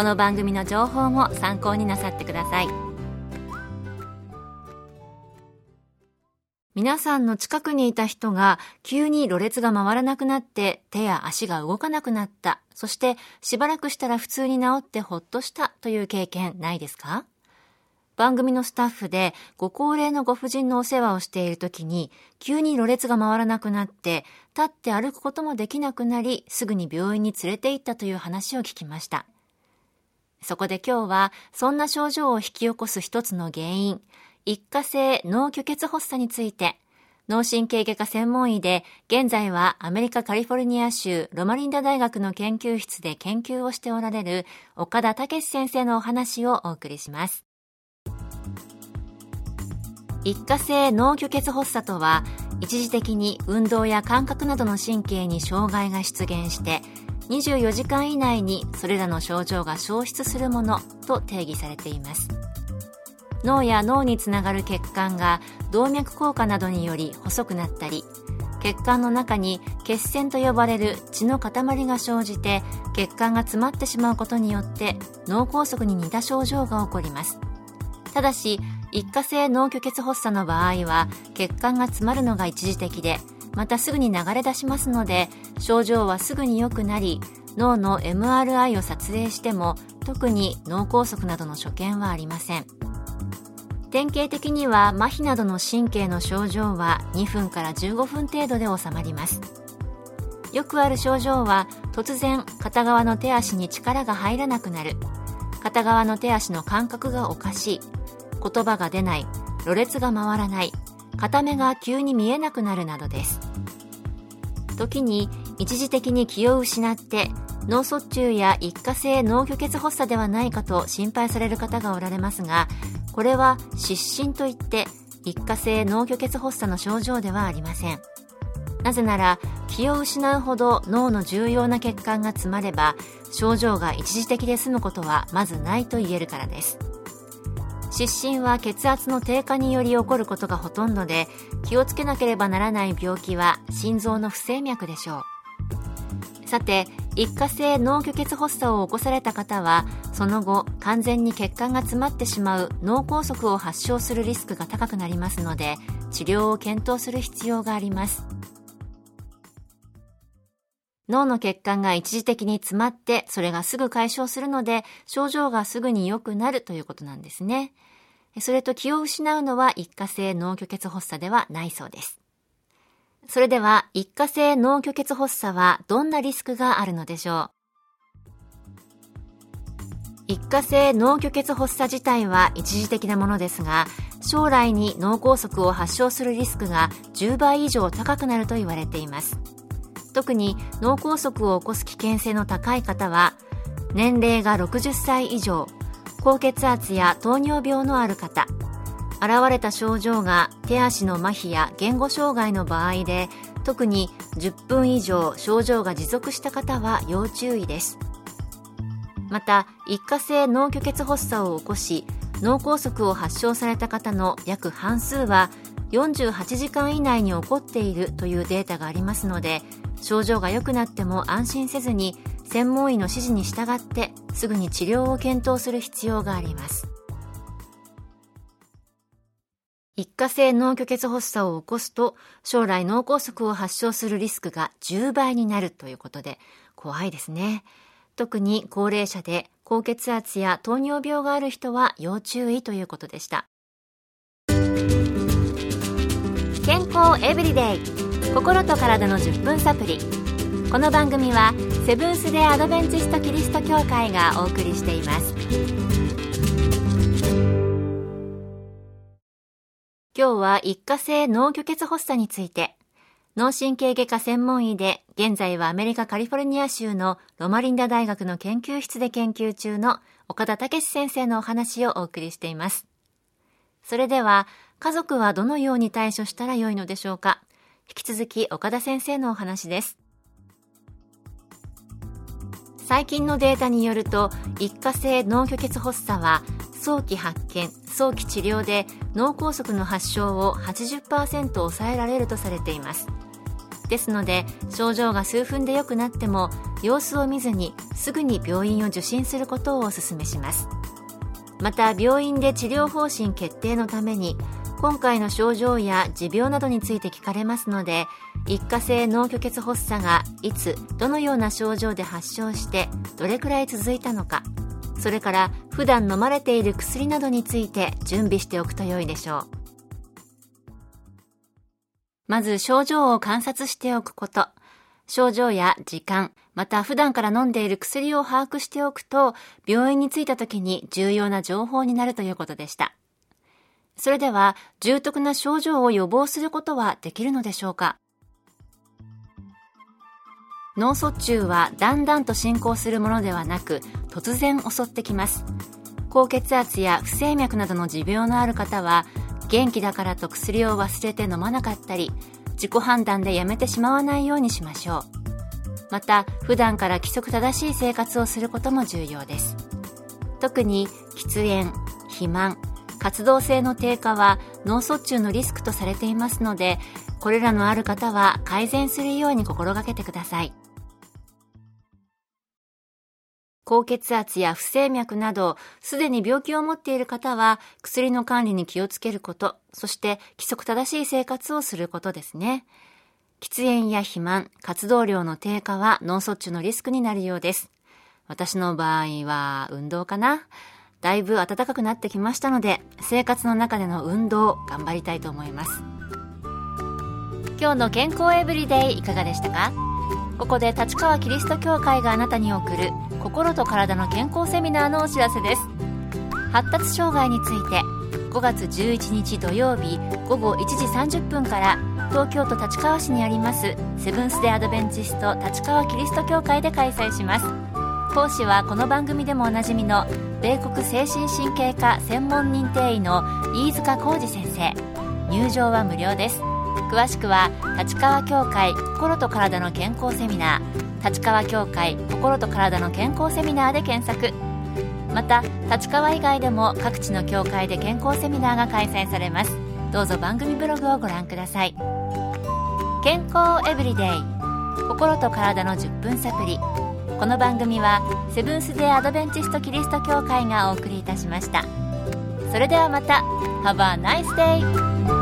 この番組の情報も参考になさってください。皆さんの近くにいた人が急にろれつが回らなくなって手や足が動かなくなった。そしてしばらくしたら普通に治ってほっとしたという経験ないですか？番組のスタッフでご高齢のご婦人のお世話をしている時に急にろれつが回らなくなって立って歩くこともできなくなりすぐに病院に連れて行ったという話を聞きました。そこで今日はそんな症状を引き起こす一つの原因、一過性脳虚血発作について脳神経外科専門医で、現在はアメリカカリフォルニア州ロマリンダ大学の研究室で研究をしておられる岡田武先生のお話をお送りします。一過性脳虚血発作とは一時的に運動や感覚などの神経に障害が出現して24時間以内にそれらの症状が消失するものと定義されています。脳や脳につながる血管が動脈硬化などにより細くなったり血管の中に血栓と呼ばれる血の塊が生じて血管が詰まってしまうことによって脳梗塞に似た症状が起こります。ただし一過性脳虚血発作の場合は血管が詰まるのが一時的でまたすぐに流れ出しますので症状はすぐに良くなり脳の MRI を撮影しても特に脳梗塞などの所見はありません。典型的には麻痺などの神経の症状は2分から15分程度で収まります。よくある症状は突然片側の手足に力が入らなくなる。片側の手足の感覚がおかしい。言葉が出ない。ろれつが回らない。片目が急に見えなくなるなどです。時に一時的に気を失って脳卒中や一過性脳虚血発作ではないかと心配される方がおられますがこれは失神といって一過性脳虚血発作の症状ではありません。なぜなら気を失うほど脳の重要な血管が詰まれば症状が一時的で済むことはまずないと言えるからです。失神は血圧の低下により起こることがほとんどで気をつけなければならない病気は心臓の不整脈でしょうさて一過性脳虚血発作を起こされた方はその後完全に血管が詰まってしまう脳梗塞を発症するリスクが高くなりますので治療を検討する必要があります脳の血管が一時的に詰まって、それがすぐ解消するので、症状がすぐに良くなるということなんですね。それと気を失うのは一過性脳虚血発作ではないそうです。それでは、一過性脳虚血発作はどんなリスクがあるのでしょう？一過性脳虚血発作自体は一時的なものですが、将来に脳梗塞を発症するリスクが10倍以上高くなると言われています。特に脳梗塞を起こす危険性の高い方は年齢が60歳以上高血圧や糖尿病のある方。現れた症状が手足の麻痺や言語障害の場合で特に10分以上症状が持続した方は要注意です。また一過性脳虚血発作を起こし脳梗塞を発症された方の約半数は48時間以内に起こっているというデータがありますので症状が良くなっても安心せずに専門医の指示に従ってすぐに治療を検討する必要があります。一過性脳虚血発作を起こすと将来脳梗塞を発症するリスクが10倍になるということで怖いですね。特に高齢者で高血圧や糖尿病がある人は要注意ということでした。健康エブリデイ。心と体の10分サプリ。この番組はセブンス・デ・アドベンチスト・キリスト教会がお送りしています今日は一過性脳虚血発作について脳神経外科専門医で、現在はアメリカカリフォルニア州のロマリンダ大学の研究室で研究中の岡田武先生のお話をお送りしています。それでは、家族はどのように対処したらよいのでしょうか引き続き岡田先生のお話です。最近のデータによると、一過性脳虚血発作は、早期発見、早期治療で脳梗塞の発症を80%抑えられるとされています。ですので症状が数分で良くなっても様子を見ずにすぐに病院を受診することをお勧めしますまた病院で治療方針決定のために今回の症状や持病などについて聞かれますので一過性脳虚血発作がいつどのような症状で発症してどれくらい続いたのかそれから普段飲まれている薬などについて準備しておくと良いでしょうまず症状を観察しておくこと。症状や時間、また普段から飲んでいる薬を把握しておくと、病院に着いた時に重要な情報になるということでした。それでは、重篤な症状を予防することはできるのでしょうか？脳卒中はだんだんと進行するものではなく、突然襲ってきます。高血圧や不整脈などの持病のある方は、元気だからと薬を忘れて飲まなかったり自己判断でやめてしまわないようにしましょう。また普段から規則正しい生活をすることも重要です。特に喫煙肥満活動性の低下は脳卒中のリスクとされていますのでこれらのある方は改善するように心がけてください高血圧や不整脈など、すでに病気を持っている方は、薬の管理に気をつけること、そして規則正しい生活をすることですね。喫煙や肥満、活動量の低下は脳卒中のリスクになるようです。私の場合は運動かなだいぶ暖かくなってきましたので、生活の中での運動を頑張りたいと思います。今日の健康エブリデイいかがでしたか？ここで立川キリスト教会があなたに送る心と体の健康セミナーのお知らせです。発達障害について5月11日土曜日午後1時30分から東京都立川市にありますセブンス・デ・アドベンチスト立川キリスト教会で開催します。講師はこの番組でもおなじみの米国精神神経科専門認定医の飯塚浩二先生。入場は無料です。詳しくは立川協会心と体の健康セミナー。立川協会心と体の健康セミナーで検索。また立川以外でも各地の協会で健康セミナーが開催されます。どうぞ番組ブログをご覧ください。健康エブリデイ。心と体の10分サプリこの番組はセブンス・デー・アドベンチスト・キリスト教会がお送りいたしましたそれではまた Have a nice day!